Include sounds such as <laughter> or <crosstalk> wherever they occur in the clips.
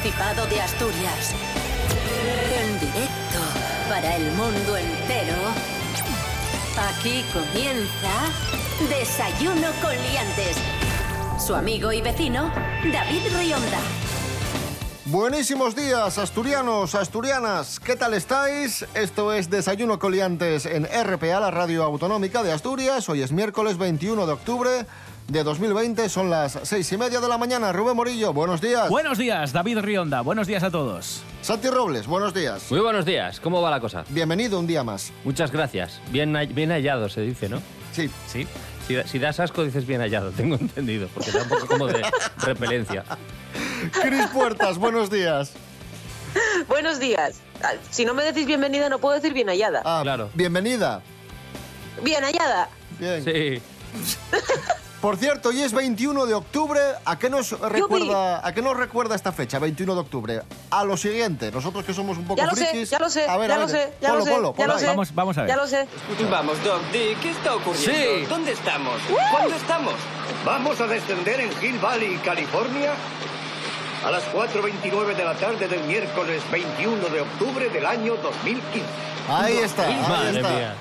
Principado de Asturias. En directo para el mundo entero. Aquí comienza Desayuno con Liantes. Su amigo y vecino, David Rionda. Buenísimos días, asturianos, asturianas. ¿Qué tal estáis? Esto es Desayuno Coliantes en RPA, la radio autonómica de Asturias. Hoy es miércoles 21 de octubre de 2020. Son las seis y media de la mañana. Rubén Morillo, buenos días. Buenos días, David Rionda. Buenos días a todos. Santi Robles, buenos días. Muy buenos días. ¿Cómo va la cosa? Bienvenido un día más. Muchas gracias. Bien, bien hallado, se dice, ¿no? Sí. Sí. Si, si das asco, dices bien hallado, <laughs> tengo entendido, porque da un poco como de repelencia. Cris Puertas, buenos días. Buenos días. Si no me decís bienvenida, no puedo decir bien hallada. Ah, Claro. Bienvenida. Bien hallada. Bien. Sí. <laughs> Por cierto, hoy es 21 de octubre. ¿A qué nos recuerda, a qué nos recuerda esta fecha, 21 de octubre? A lo siguiente, nosotros que somos un poco Ya lo sé, frikis. ya lo sé, A ver, ya a lo sé, ya lo sé, ya lo sé. Vamos, vamos a ver. Ya lo sé. Vamos, Doc D, ¿qué está ocurriendo? Sí. ¿Dónde estamos? ¿Cuándo estamos? Vamos a descender en Hill Valley, California, a las 4.29 de la tarde del miércoles 21 de octubre del año 2015. Ahí está, ahí Madre está. mía.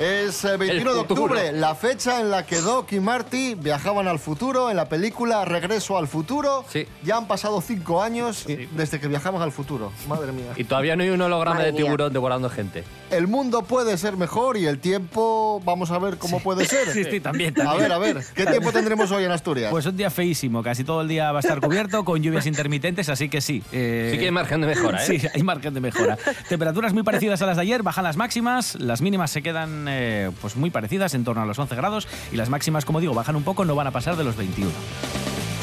Es eh, 21 El de futuro. octubre, la fecha en la que Doc y Marty viajaban al futuro en la película Regreso al futuro. Sí. Ya han pasado cinco años desde que viajamos al futuro. Madre mía. Y todavía no hay un holograma Madre de mía. tiburón devorando gente. El mundo puede ser mejor y el tiempo, vamos a ver cómo puede ser. Sí, sí, también, A también. ver, a ver, ¿qué tiempo tendremos hoy en Asturias? Pues un día feísimo, casi todo el día va a estar cubierto con lluvias intermitentes, así que sí. eh, Sí que hay margen de mejora, ¿eh? Sí, hay margen de mejora. Temperaturas muy parecidas a las de ayer, bajan las máximas, las mínimas se quedan eh, pues muy parecidas, en torno a los 11 grados, y las máximas, como digo, bajan un poco, no van a pasar de los 21.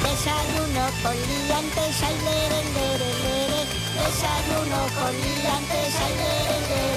Desayuno con liantes, ay, lere, lere, lere. Desayuno con liantes, ay, lere, lere, lere.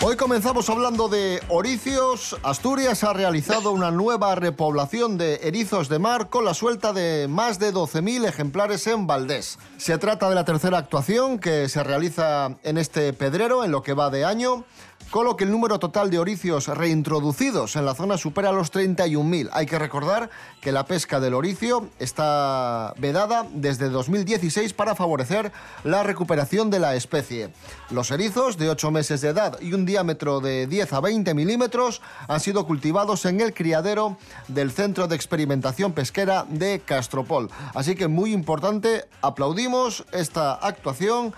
Hoy comenzamos hablando de oricios. Asturias ha realizado una nueva repoblación de erizos de mar con la suelta de más de 12.000 ejemplares en Valdés. Se trata de la tercera actuación que se realiza en este pedrero en lo que va de año, con lo que el número total de oricios reintroducidos en la zona supera los 31.000. Hay que recordar que la pesca del oricio está vedada desde 2016 para favorecer la recuperación de la especie. Los erizos de 8 meses de edad y un diámetro de 10 a 20 milímetros han sido cultivados en el criadero del Centro de Experimentación Pesquera de Castropol. Así que muy importante, aplaudimos esta actuación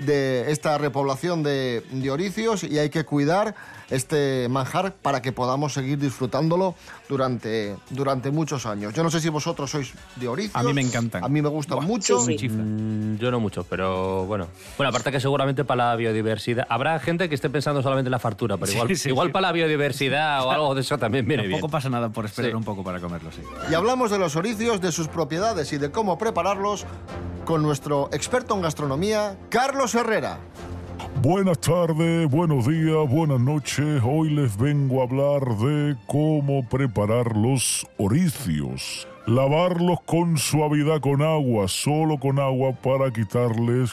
de esta repoblación de, de oricios y hay que cuidar este manjar para que podamos seguir disfrutándolo durante, durante muchos años. Yo no sé si vosotros sois de oricios. A mí me encantan. A mí me gustan Buah, mucho. sí, sí. Mm, yo no mucho, pero bueno. Bueno, aparte que seguramente para la biodiversidad. Habrá gente que esté pensando solamente en la fartura, pero igual, sí, igual sí. para la biodiversidad o algo de eso también viene bien. Tampoco pasa nada por esperar Sí. un poco para comerlo, sí. Y hablamos de los oricios, de sus propiedades y de cómo prepararlos con nuestro experto en gastronomía, Carlos Herrera. Buenas tardes, buenos días, buenas noches. Hoy les vengo a hablar de cómo preparar los oricios. Lavarlos con suavidad con agua, solo con agua para quitarles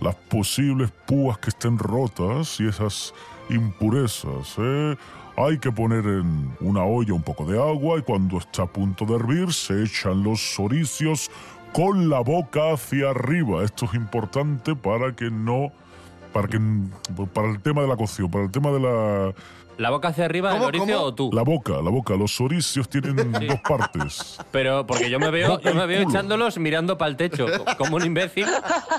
las posibles púas que estén rotas y esas impurezas. ¿eh? Hay que poner en una olla un poco de agua y cuando está a punto de hervir se echan los oricios con la boca hacia arriba. Esto es importante para que no para que para el tema de la cocción, para el tema de la ¿La boca hacia arriba, el ¿Cómo, oricio cómo? o tú? la boca, la boca, los oricios tienen <laughs> dos partes. Pero porque yo me veo, yo me veo echándolos mirando para el techo, co- como un imbécil.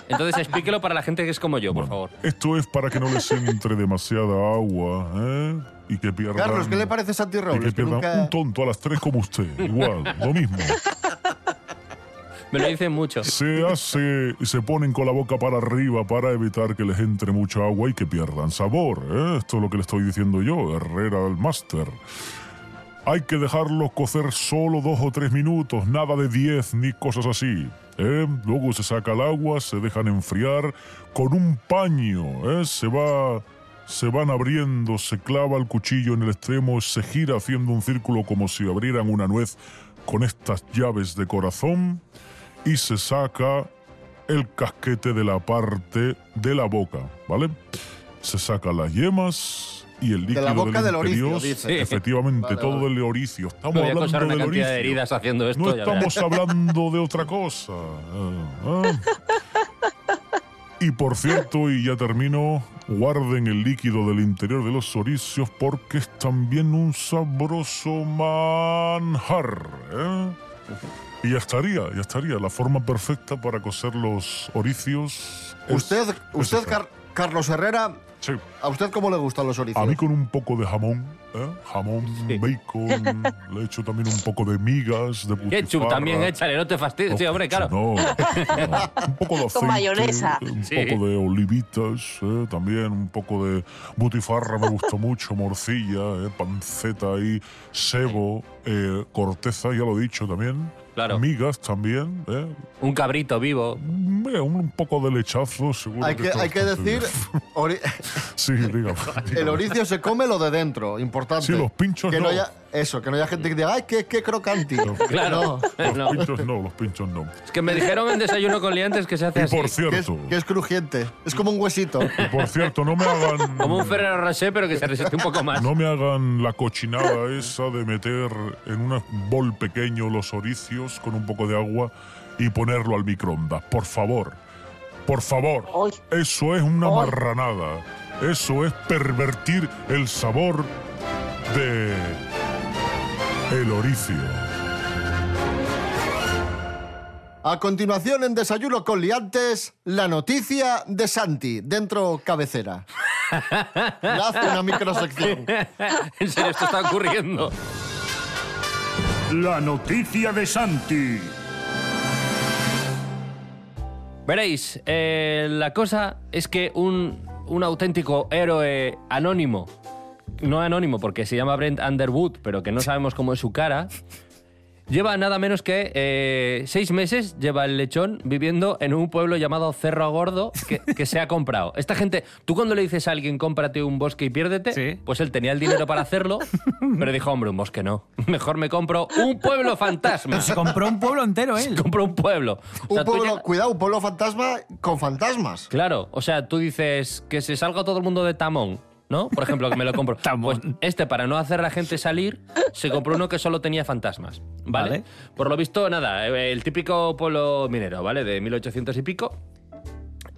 Entonces explíquelo para la gente que es como yo, por favor. Esto es para que no les entre demasiada agua, ¿eh? Y que pierdan Carlos, ¿qué le parece Santi y Robles? que Que pierdan nunca- un tonto a las tres como usted, igual, lo mismo. Me lo dicen mucho. Se hace, se ponen con la boca para arriba para evitar que les entre mucha agua y que pierdan sabor. ¿eh? Esto es lo que le estoy diciendo yo, Herrera el máster. Hay que dejarlos cocer solo dos o tres minutos, nada de diez ni cosas así. ¿eh? Luego se saca el agua, se dejan enfriar con un paño. ¿eh? Se va, se van abriendo, se clava el cuchillo en el extremo, se gira haciendo un círculo como si abrieran una nuez con estas llaves de corazón y se saca el casquete de la parte de la boca, ¿vale? Se saca las yemas y el líquido la boca del oricio, interior. dice. Efectivamente, Vale, todo vale. del oricio. Estamos Me voy a hablando una del cantidad de heridas haciendo esto. No ya estamos verás. hablando de otra cosa. Ah, ah. Y por cierto, y ya termino, guarden el líquido del interior de los oricios porque es también un sabroso manjar. ¿eh? Y ya estaría, ya estaría. La forma perfecta para cocer los oricios. Usted, es usted. Car- Carlos Herrera, Sí. ¿a usted cómo le gustan los oricios? A mí con un poco de jamón, ¿eh? jamón, bacon, <laughs> le echo también un poco de migas, de Ketchup también, échale, no te fastidies. Sí, hombre, claro. No, no, un poco de <laughs> aceite, mayonesa. un Sí. poco de olivitas, ¿eh? también un poco de butifarra me gusta mucho, morcilla, ¿eh? panceta ahí, sebo, eh, corteza, ya lo he dicho también. Claro. Migas también, ¿eh? Un cabrito vivo. Mm, Un poco de lechazo, seguro. Hay que, hay que decir, ori- <laughs> <laughs> Sí, dígame. <laughs> el oricio se come lo de dentro, importante. Sí, los pinchos que no. no. haya, eso, que no haya gente que diga, ¡ay, qué, qué crocante! Claro. <laughs> No, Los pinchos no, los pinchos no. Es que me dijeron en desayuno con liantes que se hace Y así. por que es, cierto, que es crujiente. Es como un huesito. y por cierto, no me hagan. Como un Ferrero Rocher, pero que se resiste un poco más. No me hagan la cochinada esa de meter en un bol pequeño los oricios con un poco de agua y ponerlo al microondas. Por favor. Por favor. Eso es una marranada. Eso es pervertir el sabor de el oricio. A continuación, en Desayuno con Liantes, la noticia de Santi, dentro cabecera. <laughs> Le hace una microsección. <laughs> en serio, esto está ocurriendo. La noticia de Santi. Veréis, eh, la cosa es que un, un auténtico héroe anónimo, no anónimo porque se llama Brent Underwood, pero que no sabemos cómo es su cara, lleva nada menos que eh, seis meses, lleva el lechón viviendo en un pueblo llamado Cerro Gordo que, que se ha comprado. Esta gente, tú cuando le dices a alguien cómprate un bosque y piérdete, Sí. pues él tenía el dinero para hacerlo, pero dijo, hombre, un bosque no, mejor me compro un pueblo fantasma. Se compró un pueblo entero él. Compró un pueblo. O sea, Un pueblo, cuidado, un pueblo fantasma con fantasmas. Claro, o sea, tú dices que se salga todo el mundo de Tamón, ¿no? Por ejemplo, que me lo compro. <laughs> Pues este, para no hacer a la gente salir, se compró uno que solo tenía fantasmas, ¿vale? Vale. Por lo visto, nada, eh, el típico pueblo minero, ¿vale? De 1800 y pico.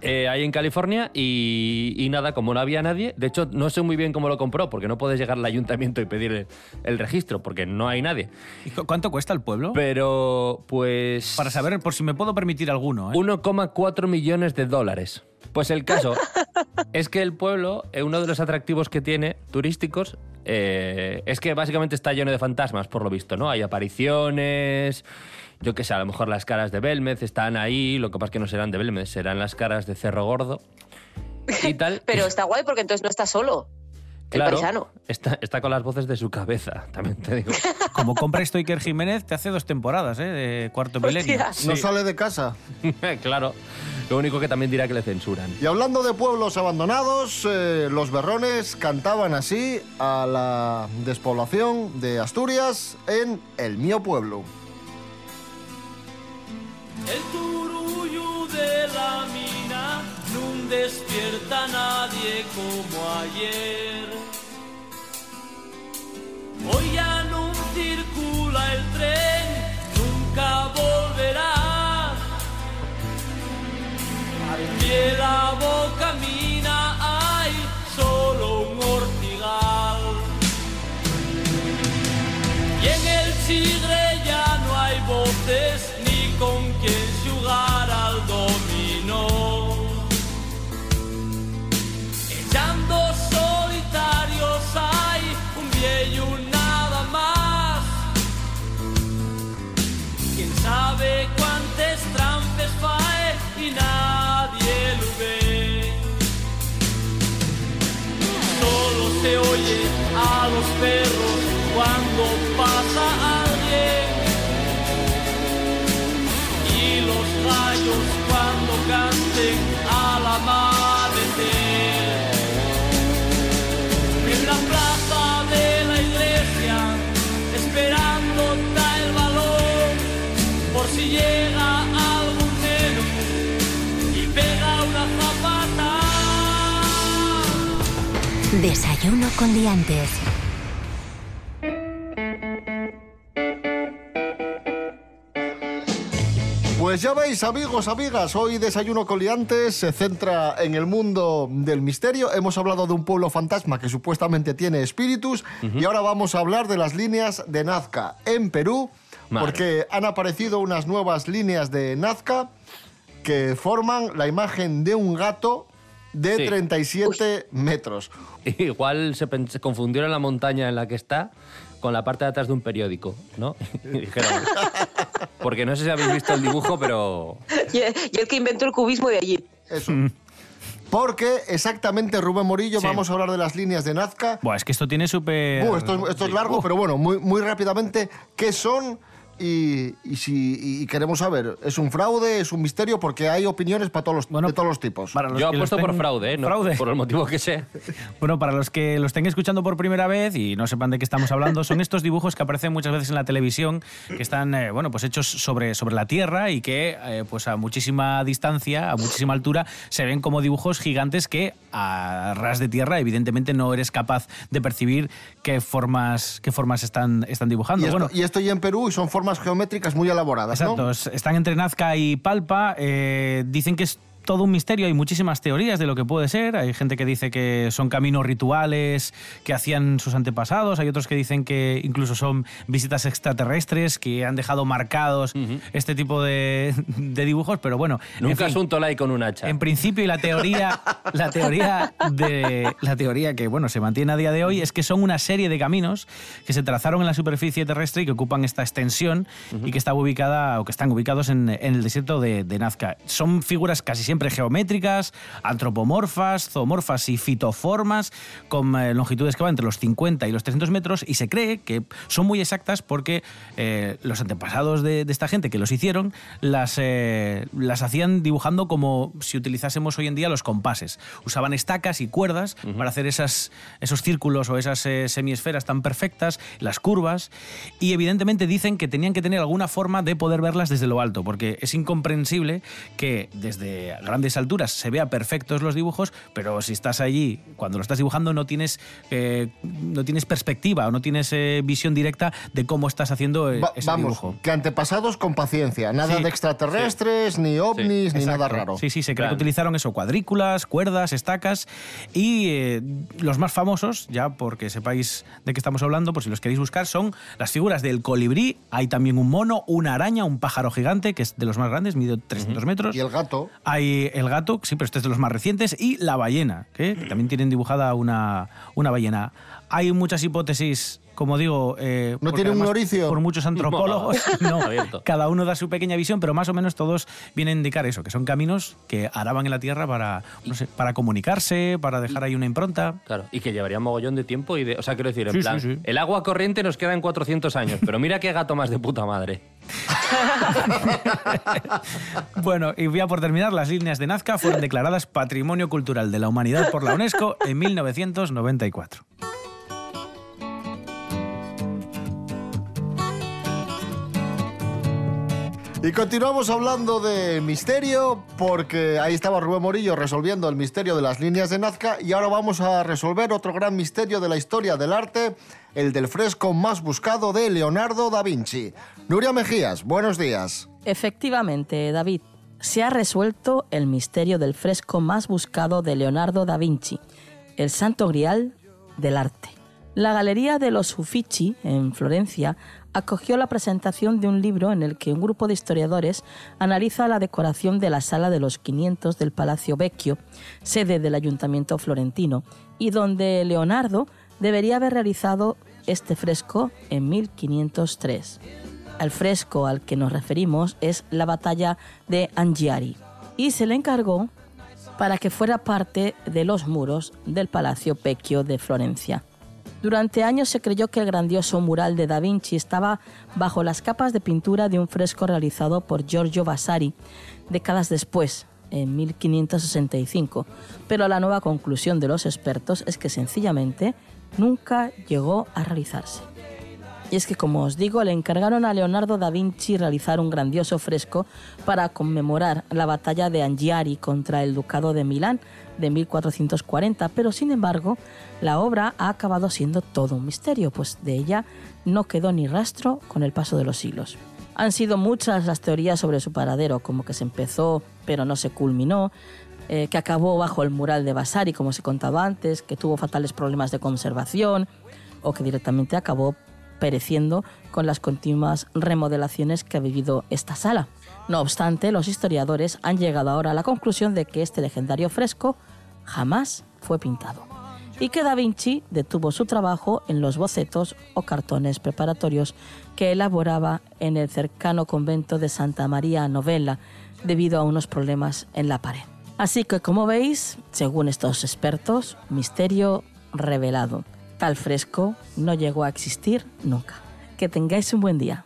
eh, ahí en California y, y nada, como no había nadie, de hecho no sé muy bien cómo lo compró, porque no puedes llegar al ayuntamiento y pedir el, registro, porque no hay nadie. ¿Y cu- ¿Cuánto cuesta el pueblo? Pero, pues... Para saber por si me puedo permitir alguno. ¿eh? 1,4 millones de dólares. Pues el caso <laughs> es que el pueblo, eh, uno de los atractivos que tiene turísticos, eh, es que básicamente está lleno de fantasmas, por lo visto, ¿no? Hay apariciones, yo qué sé, a lo mejor las caras de Belmez están ahí, lo que pasa es que no serán de Belmez, serán las caras de Cerro Gordo y <laughs> tal. Pero está guay porque entonces no está solo. El Claro, paisano. está, está con las voces de su cabeza, también te digo. <laughs> Como compra esto Iker Jiménez, te hace dos temporadas, ¿eh? De cuarto milenio. No sale de casa. claro, lo único que también dirá que le censuran. Y hablando de pueblos abandonados, eh, los berrones cantaban así a la despoblación de Asturias en El Mío Pueblo. El turullo de la mina no despierta a nadie como ayer. Hoy ya no circula el tren, nunca volverá. Pie la boca mina Desayuno con liantes. Pues ya veis, amigos, amigas, hoy Desayuno Coliantes se centra en el mundo del misterio. Hemos hablado de un pueblo fantasma que supuestamente tiene espíritus y ahora vamos a hablar de las líneas de Nazca en Perú, Madre. porque han aparecido unas nuevas líneas de Nazca que forman la imagen de un gato de Sí. 37 metros. <laughs> Igual se, se confundieron la montaña en la que está con la parte de atrás de un periódico, ¿no? <laughs> Y dijeron... Porque no sé si habéis visto el dibujo, pero... Y, y el que inventó el cubismo de allí. Eso. Porque exactamente, Rubén Morillo, Sí. vamos a hablar de las líneas de Nazca. Buah, es que esto tiene súper... Uh, esto, es- esto es largo, pero bueno, muy, muy rápidamente, ¿qué son? Y, y si y queremos saber, ¿es un fraude? ¿Es un misterio? Porque hay opiniones para todos los, de todos los tipos. para los Yo apuesto por fraude, ¿eh? No, Fraude. por el motivo que sé. <laughs> Bueno, para los que lo estén escuchando por primera vez y no sepan de qué estamos hablando, son <laughs> estos dibujos que aparecen muchas veces en la televisión, que están, eh, bueno, pues hechos sobre, sobre la Tierra y que, eh, pues a muchísima distancia, a muchísima altura, se ven como dibujos gigantes que a ras de tierra, evidentemente, no eres capaz de percibir qué formas, qué formas están, están dibujando. y, esto, bueno, y esto ya en Perú y son formas geométricas muy elaboradas, Exacto, están entre Nazca y Palpa. eh, dicen que es todo un misterio, hay muchísimas teorías de lo que puede ser. Hay gente que dice que son caminos rituales que hacían sus antepasados, hay otros que dicen que incluso son visitas extraterrestres que han dejado marcados este tipo de, de dibujos, pero bueno. en Nunca es un tolai con un hacha. en principio y la teoría, la teoría de la teoría que bueno se mantiene a día de hoy es que son una serie de caminos que se trazaron en la superficie terrestre y que ocupan esta extensión y que está ubicada o que están ubicados en, en el desierto de, de Nazca. Son figuras casi siempre geométricas, antropomorfas, zoomorfas y fitoformas con eh, longitudes que van entre los 50 y los 300 metros y se cree que son muy exactas porque eh, los antepasados de, de esta gente que los hicieron las, eh, las hacían dibujando como si utilizásemos hoy en día los compases. Usaban estacas y cuerdas para hacer esas, esos círculos o esas semiesferas tan perfectas, las curvas, y evidentemente dicen que tenían que tener alguna forma de poder verlas desde lo alto, porque es incomprensible que desde grandes alturas se vea perfectos los dibujos, pero si estás allí, cuando lo estás dibujando, no tienes, eh, no tienes perspectiva o no tienes eh, visión directa de cómo estás haciendo eh, Va- ese vamos, dibujo. que antepasados con paciencia, nada Sí, de extraterrestres, ni ovnis, ni nada raro. Sí, sí, se cree Claro. que utilizaron eso, cuadrículas, cuerdas, estacas y eh, los más famosos, ya porque sepáis de qué estamos hablando, por si los queréis buscar, son las figuras del colibrí, hay también un mono, una araña, un pájaro gigante, que es de los más grandes, mide 300 metros. Y el gato. Hay el gato, sí, pero este es de los más recientes, y la ballena, que también tienen dibujada una, una ballena. Hay muchas hipótesis, como digo... eh, ¿No tiene un oricio? Por muchos antropólogos, <laughs> no. Cada uno da su pequeña visión, pero más o menos todos vienen a indicar eso, que son caminos que araban en la Tierra para, no sé, para comunicarse, para dejar ahí una impronta. Claro, y que llevaría mogollón de tiempo y de... O sea, quiero decir, en Sí, plan, sí, sí. el agua corriente nos queda en 400 años, pero mira qué gato más de puta madre. <laughs> Bueno, y voy a por terminar, las líneas de Nazca fueron declaradas Patrimonio Cultural de la Humanidad por la UNESCO en 1994. Y continuamos hablando de misterio, porque ahí estaba Rubén Morillo resolviendo el misterio de las líneas de Nazca, y ahora vamos a resolver otro gran misterio de la historia del arte, el del fresco más buscado de Leonardo da Vinci. Nuria Mejías, buenos días. Efectivamente, David, se ha resuelto el misterio del fresco más buscado de Leonardo da Vinci, el Santo Grial del arte. La Galería de los Uffizi, en Florencia, acogió la presentación de un libro en el que un grupo de historiadores analiza la decoración de la Sala de los 500 del Palacio Vecchio, sede del Ayuntamiento florentino, y donde Leonardo debería haber realizado este fresco en 1503. El fresco al que nos referimos es la batalla de Angiari y se le encargó para que fuera parte de los muros del Palacio Vecchio de Florencia. Durante años se creyó que el grandioso mural de Da Vinci estaba bajo las capas de pintura de un fresco realizado por Giorgio Vasari décadas después, en 1565, pero la nueva conclusión de los expertos es que sencillamente nunca llegó a realizarse. Y es que, como os digo, le encargaron a Leonardo da Vinci realizar un grandioso fresco para conmemorar la batalla de Anghiari contra el Ducado de Milán de 1440, pero sin embargo, la obra ha acabado siendo todo un misterio, pues de ella no quedó ni rastro con el paso de los siglos. Han sido muchas las teorías sobre su paradero, como que se empezó pero no se culminó, eh, que acabó bajo el mural de Vasari, como se contaba antes, que tuvo fatales problemas de conservación o que directamente acabó pereciendo con las continuas remodelaciones que ha vivido esta sala. No obstante, los historiadores han llegado ahora a la conclusión de que este legendario fresco jamás fue pintado y que Da Vinci detuvo su trabajo en los bocetos o cartones preparatorios que elaboraba en el cercano convento de Santa María Novella debido a unos problemas en la pared. Así que como veis, según estos expertos, misterio revelado. Tal fresco no llegó a existir nunca. Que tengáis un buen día.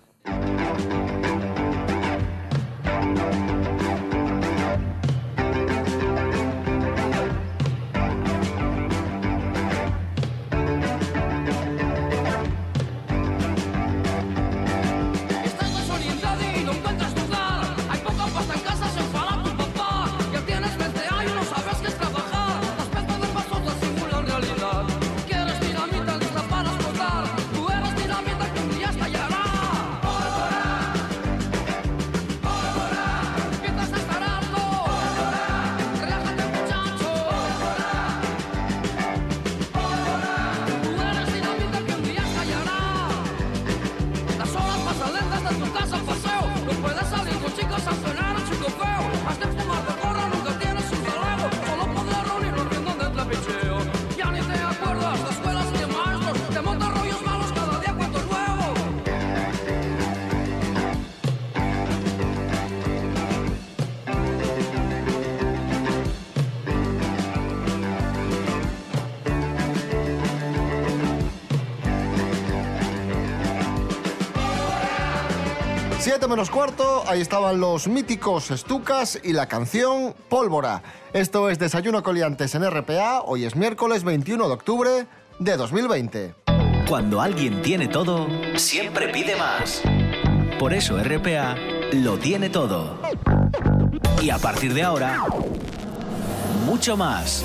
7 menos cuarto, ahí estaban los míticos Estucas y la canción Pólvora. Esto es Desayuno Coliantes en RPA, hoy es miércoles 21 de octubre de 2020. Cuando alguien tiene todo, siempre pide más. Por eso RPA lo tiene todo. Y a partir de ahora, mucho más.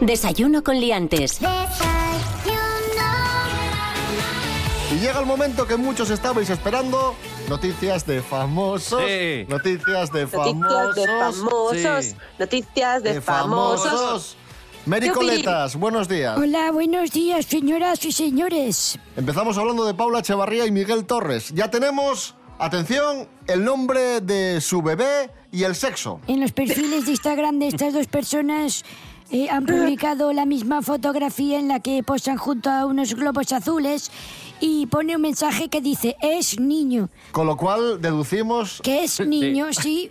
Desayuno con liantes. Y llega el momento que muchos estabais esperando. Noticias de famosos. Sí. Noticias de famosos. Noticias de famosos. Sí. Noticias de, de famosos. famosos. Mericoletas, buenos días. Hola, buenos días, señoras y señores. Empezamos hablando de Paula Echevarría y Miguel Torres. Ya tenemos, atención, el nombre de su bebé y el sexo. En los perfiles de Instagram de estas dos personas eh, han <laughs> publicado la misma fotografía en la que posan junto a unos globos azules y pone un mensaje que dice es niño. Con lo cual deducimos... Que es niño, sí.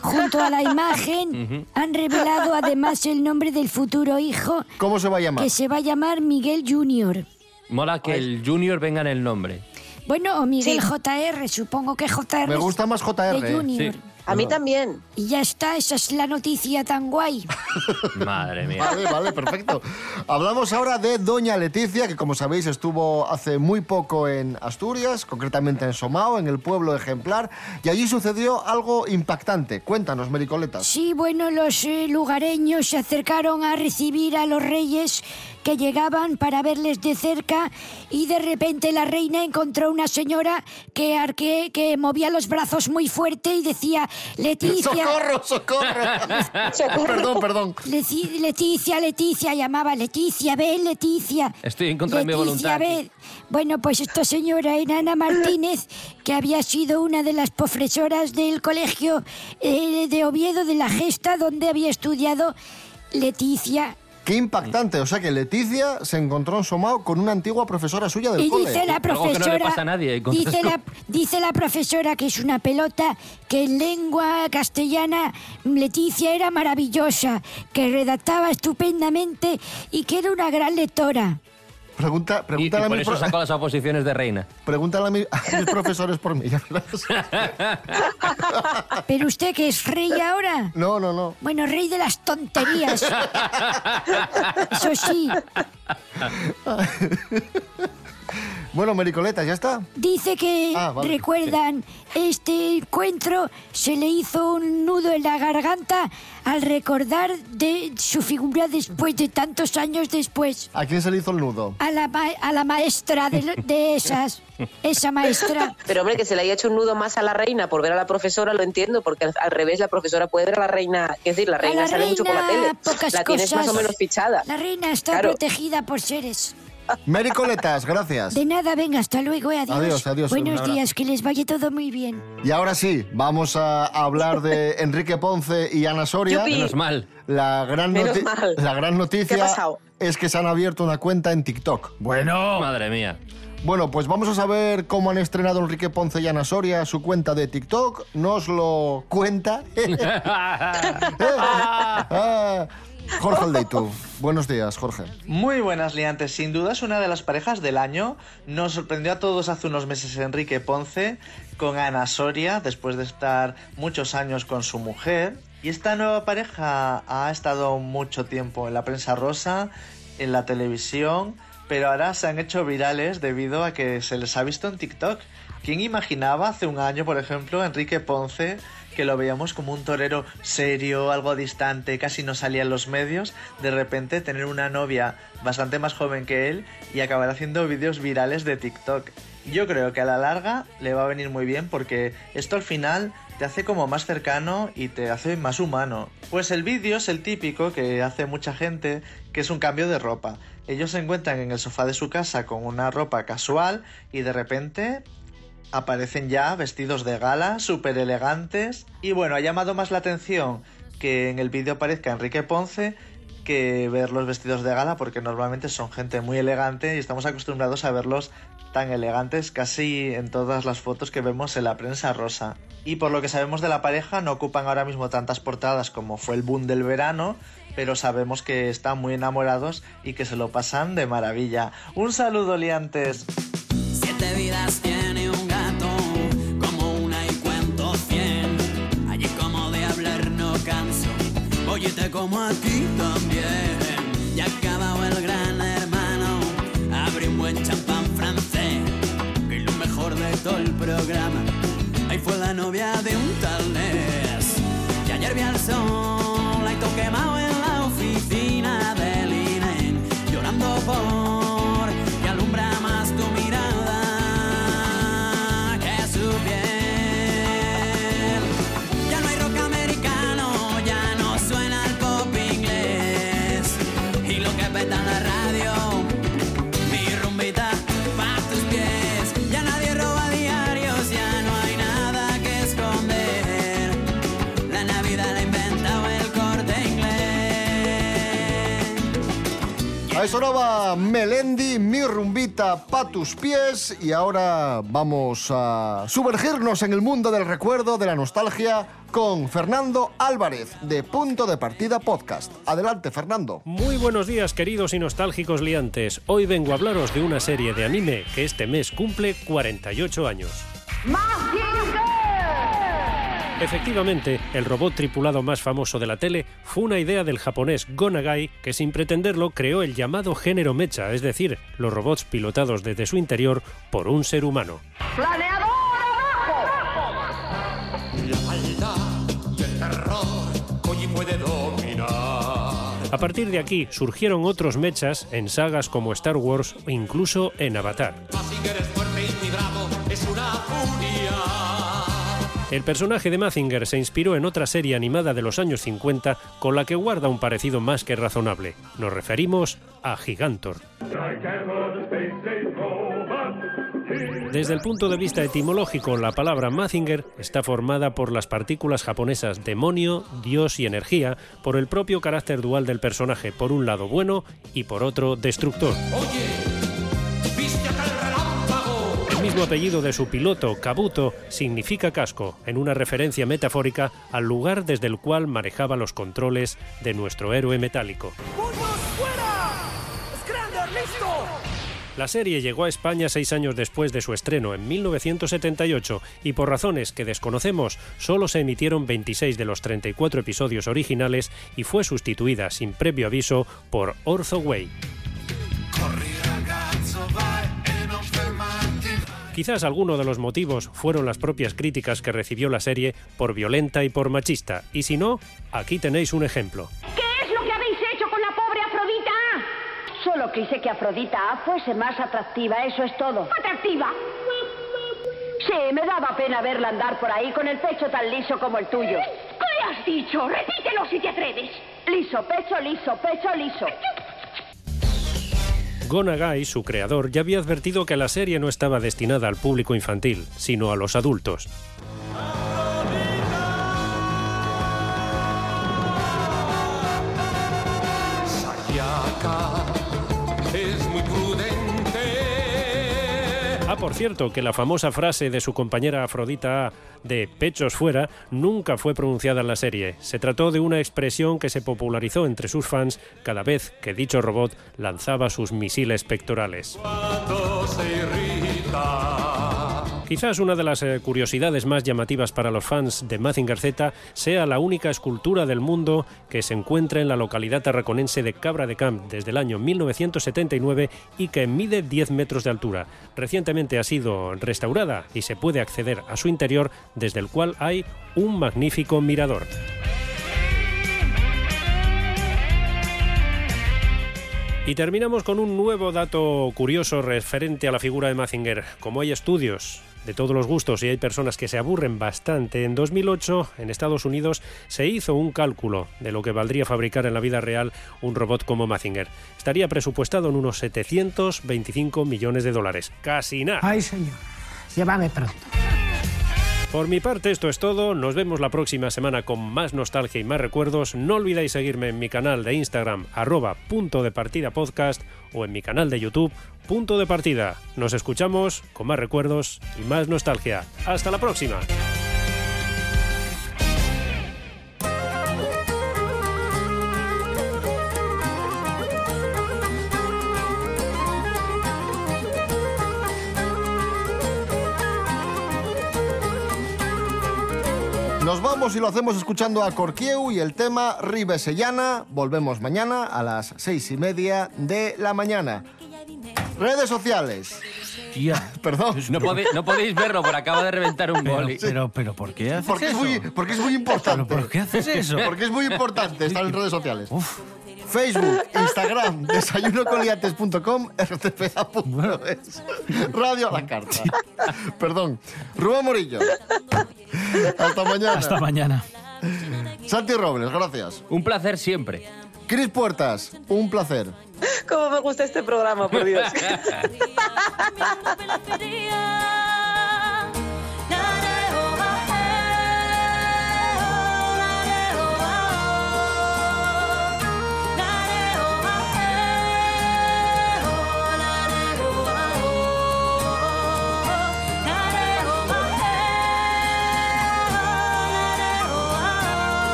Junto a la imagen <laughs> han revelado además el nombre del futuro hijo ¿Cómo se va a llamar? que se va a llamar Miguel Junior. Mola que el Junior venga en el nombre. Bueno, o Miguel JR, supongo que JR. Me gusta más JR. de Junior. Sí. A mí también. Y ya está, esa es la noticia tan guay. <laughs> Madre mía. Vale, vale, perfecto. Hablamos ahora de Doña Leticia, que como sabéis estuvo hace muy poco en Asturias, concretamente en Somao, en el pueblo ejemplar, y allí sucedió algo impactante. Cuéntanos, Mericoletas. Sí, bueno, los eh, lugareños se acercaron a recibir a los reyes que llegaban para verles de cerca y de repente la reina encontró una señora que, arque- que movía los brazos muy fuerte y decía, Leticia... ¡Socorro, socorro! <laughs> perdón, perdón. Leci- Leticia, Leticia, llamaba Leticia, ven Leticia. Estoy en contra de mi Leticia, voluntad. ven. Bueno, pues esta señora era Ana Martínez, que había sido una de las profesoras del colegio eh, de Oviedo de la Gesta, donde había estudiado Leticia, Qué impactante. O sea que Leticia se encontró en Somao con una antigua profesora suya del Y cole. dice la no profesora, le pasa a nadie, y con dice la, dice la profesora que es una pelota, que en lengua castellana Leticia era maravillosa, que redactaba estupendamente y que era una gran lectora. Pregunta, Y, y pregúntale, a por mis eso sacó las oposiciones de reina. <laughs> pregúntale a, mi- a mis profesores por mí. ya verás. ¿Pero usted que es rey ahora? No, no, no. Bueno, rey de las tonterías. Eso sí, <laughs> Bueno, Mericoleta, ¿ya está? dice que Ah, vale. recuerdan este encuentro, se le hizo un nudo en la garganta al recordar de su figura después de tantos años después. ¿A quién se le hizo el nudo? A la, ma- a la maestra de, de esas, esa maestra. <laughs> Pero hombre, que se le haya hecho un nudo más a la reina por ver a la profesora, lo entiendo, porque al, al revés la profesora puede ver a la reina, es decir, la reina la sale mucho por la tele. pocas La tienes más o menos fichada. La reina está Claro. protegida por seres. Mericoletas, gracias. De nada, venga, hasta luego, eh, adiós. Adiós, adiós, Buenos días, que les vaya todo muy bien. Y ahora sí, vamos a hablar de <laughs> Enrique Ponce y Ana Soria. Yupi. Menos mal. La gran, Menos noti- mal. la gran noticia ¿Qué ha pasado? es que se han abierto una cuenta en TikTok. Bueno, Madre mía. Bueno, pues vamos a saber cómo han estrenado Enrique Ponce y Ana Soria su cuenta de TikTok. Nos lo cuenta <laughs> <laughs> Ah, Jorge Aldeitu. Buenos días, Jorge. Muy buenas liantes, sin duda es una de las parejas del año. Nos sorprendió a todos hace unos meses Enrique Ponce con Ana Soria, después de estar muchos años con su mujer. Y esta nueva pareja ha estado mucho tiempo en la prensa rosa, en la televisión, pero ahora se han hecho virales debido a que se les ha visto en TikTok. ¿Quién imaginaba hace un año, por ejemplo, Enrique Ponce, que lo veíamos como un torero serio, algo distante, casi no salía en los medios, de repente tener una novia bastante más joven que él y acabar haciendo vídeos virales de TikTok? Yo creo que a la larga le va a venir muy bien porque esto al final te hace como más cercano y te hace más humano. Pues el vídeo es el típico que hace mucha gente, que es un cambio de ropa. Ellos se encuentran en el sofá de su casa con una ropa casual y de repente aparecen ya vestidos de gala, súper elegantes. Y bueno, ha llamado más la atención que en el vídeo aparezca Enrique Ponce que ver los vestidos de gala porque normalmente son gente muy elegante y estamos acostumbrados a verlos tan elegantes casi en todas las fotos que vemos en la prensa rosa. Y por lo que sabemos de la pareja no ocupan ahora mismo tantas portadas como fue el boom del verano, pero sabemos que están muy enamorados y que se lo pasan de maravilla. Un saludo liantes. Siete vidas óyete como a ti también. Ya acabado el gran hermano, abre un buen champán francés, que lo mejor de todo el programa. Ahí fue la novia de un tal Ness. Y ayer vi al sol, la quemado en la oficina del INE, llorando por Sonaba Melendi, mi rumbita pa' tus pies. Y ahora vamos a sumergirnos en el mundo del recuerdo, de la nostalgia, con Fernando Álvarez, de Punto de Partida Podcast. Adelante, Fernando. Muy buenos días, queridos y nostálgicos liantes. Hoy vengo a hablaros de una serie de anime que este mes cumple 48 años. Efectivamente, el robot tripulado más famoso de la tele fue una idea del japonés Gonagai que sin pretenderlo creó el llamado género mecha, es decir, los robots pilotados desde su interior por un ser humano. ¡Planeador La maldad y el terror Koji puede dominar. A partir de aquí surgieron otros mechas en sagas como Star Wars o incluso en Avatar. El personaje de Mazinger se inspiró en otra serie animada de los años 50 con la que guarda un parecido más que razonable. Nos referimos a Gigantor. Desde el punto de vista etimológico, la palabra Mazinger está formada por las partículas japonesas demonio, dios y energía, por el propio carácter dual del personaje, por un lado bueno y por otro destructor. El mismo apellido de su piloto, Kabuto, significa casco, en una referencia metafórica al lugar desde el cual manejaba los controles de nuestro héroe metálico. La serie llegó a España seis años después de su estreno, en 1978, y por razones que desconocemos, solo se emitieron 26 de los 34 episodios originales y fue sustituida, sin previo aviso, por Ortho Way. Quizás alguno de los motivos fueron las propias críticas que recibió la serie por violenta y por machista, y si no, aquí tenéis un ejemplo. ¿Qué es lo que habéis hecho con la pobre Afrodita? Solo quise que Afrodita fuese más atractiva, eso es todo. ¿Atractiva? Sí, me daba pena verla andar por ahí con el pecho tan liso como el tuyo. ¿Qué has dicho? Repítelo si te atreves. Liso, pecho liso, pecho liso. Gonagai, su creador, ya había advertido que la serie no estaba destinada al público infantil, sino a los adultos. Por cierto, que la famosa frase de su compañera Afrodita de pechos fuera nunca fue pronunciada en la serie. Se trató de una expresión que se popularizó entre sus fans cada vez que dicho robot lanzaba sus misiles pectorales. Quizás una de las eh, curiosidades más llamativas para los fans de Mazinger Z sea la única escultura del mundo que se encuentra en la localidad tarraconense de Cabra de Camp desde el año 1979 y que mide 10 metros de altura. Recientemente ha sido restaurada y se puede acceder a su interior desde el cual hay un magnífico mirador. Y terminamos con un nuevo dato curioso referente a la figura de Mazinger. Como hay estudios de todos los gustos y hay personas que se aburren bastante, en 2008 en Estados Unidos se hizo un cálculo de lo que valdría fabricar en la vida real un robot como Mazinger. Estaría presupuestado en unos 725 millones de dólares. Casi nada. Ay, señor. Llévame pronto. Por mi parte esto es todo, nos vemos la próxima semana con más nostalgia y más recuerdos. No olvidéis seguirme en mi canal de Instagram arroba punto de partida podcast o en mi canal de YouTube punto de partida. Nos escuchamos con más recuerdos y más nostalgia. Hasta la próxima. Nos vamos y lo hacemos escuchando a Corquieu y el tema Ribesellana. Volvemos mañana a las seis y media de la mañana. Redes sociales. <laughs> Perdón. No, pode- no podéis verlo, pero acaba de reventar un Pero, boli. pero, pero, ¿por qué haces Porque es, eso? muy, porque es muy importante. ¿Pero por qué haces eso? <laughs> Porque es muy importante estar en redes sociales. Facebook, Instagram, <laughs> desayunocoliantes.com, rtpa.es, Radio a la carta. Perdón. Rubén Morillo. Hasta mañana. Hasta mañana. Santi Robles, gracias. Un placer siempre. Cris Puertas, un placer. Cómo me gusta este programa, por Dios. <laughs>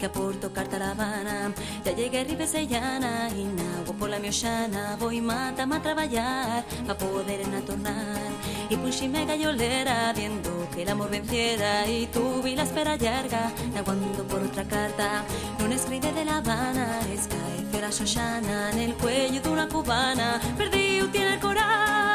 que aporto carta a La Habana. Ya llegué a Ribesellana y nago por la mioxana voy mata a traballar pa poder en tornar. Y puxime gallolera viendo que el amor venciera y tuve la espera larga aguando por otra carta. Non escribe de La Habana, escae fera xoxana en el cuello de una cubana. Perdí tiene el coral.